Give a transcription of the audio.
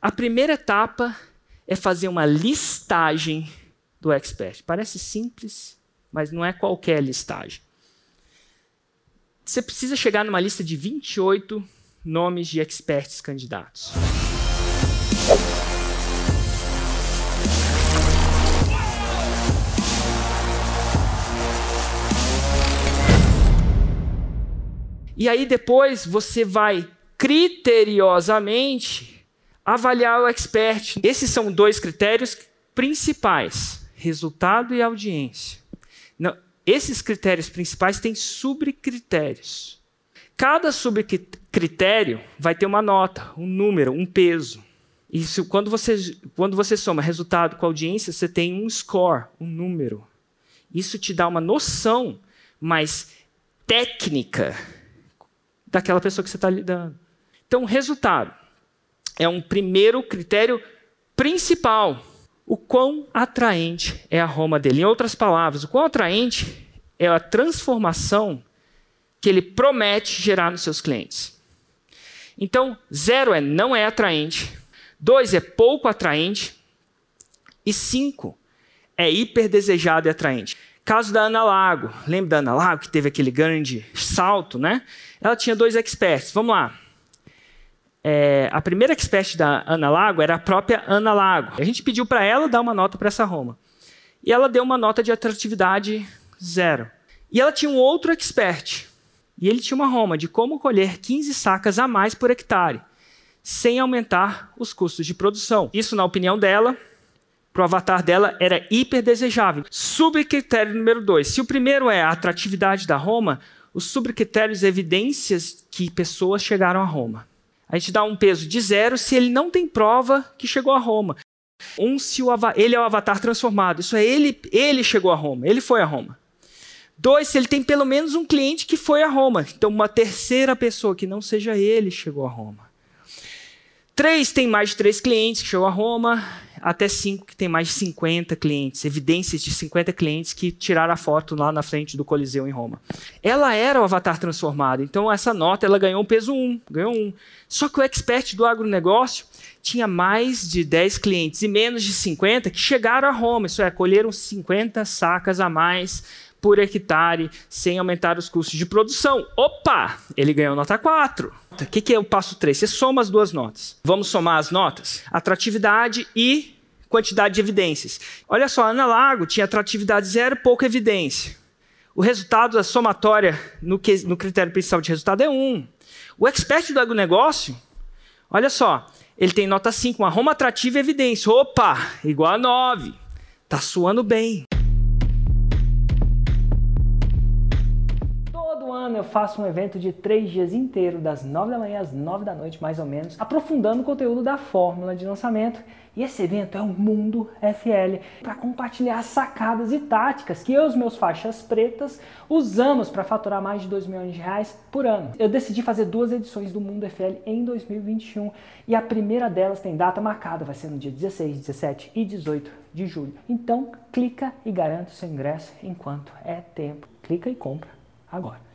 A primeira etapa é fazer uma listagem do expert. Parece simples, mas não é qualquer listagem. Você precisa chegar numa lista de 28 nomes de experts candidatos. E aí depois você vai criteriosamente avaliar o expert. Esses são dois critérios principais: resultado e audiência. Não, esses critérios principais têm subcritérios. Cada subcritério vai ter uma nota, um número, um peso. Isso, quando você, quando você soma resultado com audiência, você tem um score, um número. Isso te dá uma noção mais técnica daquela pessoa que você está lidando. Então, resultado é um primeiro critério principal. O quão atraente é a Roma dele. Em outras palavras, o quão atraente é a transformação que ele promete gerar nos seus clientes. Então, zero é não é atraente, dois é pouco atraente e cinco é hiper desejado e atraente. Caso da Ana Lago. Lembra da Ana Lago, que teve aquele grande salto, né? Ela tinha dois experts. Vamos lá. É, a primeira expert da Ana Lago era a própria Ana Lago. A gente pediu para ela dar uma nota para essa Roma. E ela deu uma nota de atratividade zero. E ela tinha um outro expert. E ele tinha uma Roma de como colher 15 sacas a mais por hectare, sem aumentar os custos de produção. Isso, na opinião dela, para o avatar dela era hiper desejável. Subcritério número dois. Se o primeiro é a atratividade da Roma, os subcritérios evidências que pessoas chegaram a Roma. A gente dá um peso de zero se ele não tem prova que chegou a Roma. Um, se ele é o avatar transformado. Isso é, ele, ele chegou a Roma, ele foi a Roma. Dois, se ele tem pelo menos um cliente que foi a Roma. Então, uma terceira pessoa que não seja ele chegou a Roma. Três, tem mais de três clientes que chegou a Roma até cinco que tem mais de 50 clientes, evidências de 50 clientes que tiraram a foto lá na frente do Coliseu em Roma. Ela era o avatar transformado, então essa nota ela ganhou um peso 1, ganhou um. Só que o expert do agronegócio tinha mais de 10 clientes e menos de 50 que chegaram a Roma, isso é, colheram 50 sacas a mais por hectare sem aumentar os custos de produção. Opa! Ele ganhou nota 4. O que, que é o passo 3? Você soma as duas notas. Vamos somar as notas? Atratividade e quantidade de evidências. Olha só, Ana Lago tinha atratividade zero, pouca evidência. O resultado da somatória no, que, no critério principal de resultado é 1. O expert do agronegócio, olha só, ele tem nota 5, uma Roma atrativa e evidência. Opa, igual a 9. Tá suando bem. Ano eu faço um evento de três dias inteiro, das 9 da manhã às 9 da noite, mais ou menos, aprofundando o conteúdo da fórmula de lançamento. E esse evento é o Mundo FL, para compartilhar sacadas e táticas que eu e os meus faixas pretas usamos para faturar mais de 2 milhões de reais por ano. Eu decidi fazer duas edições do Mundo FL em 2021 e a primeira delas tem data marcada, vai ser no dia 16, 17 e 18 de julho. Então, clica e garanta o seu ingresso enquanto é tempo. Clica e compra agora.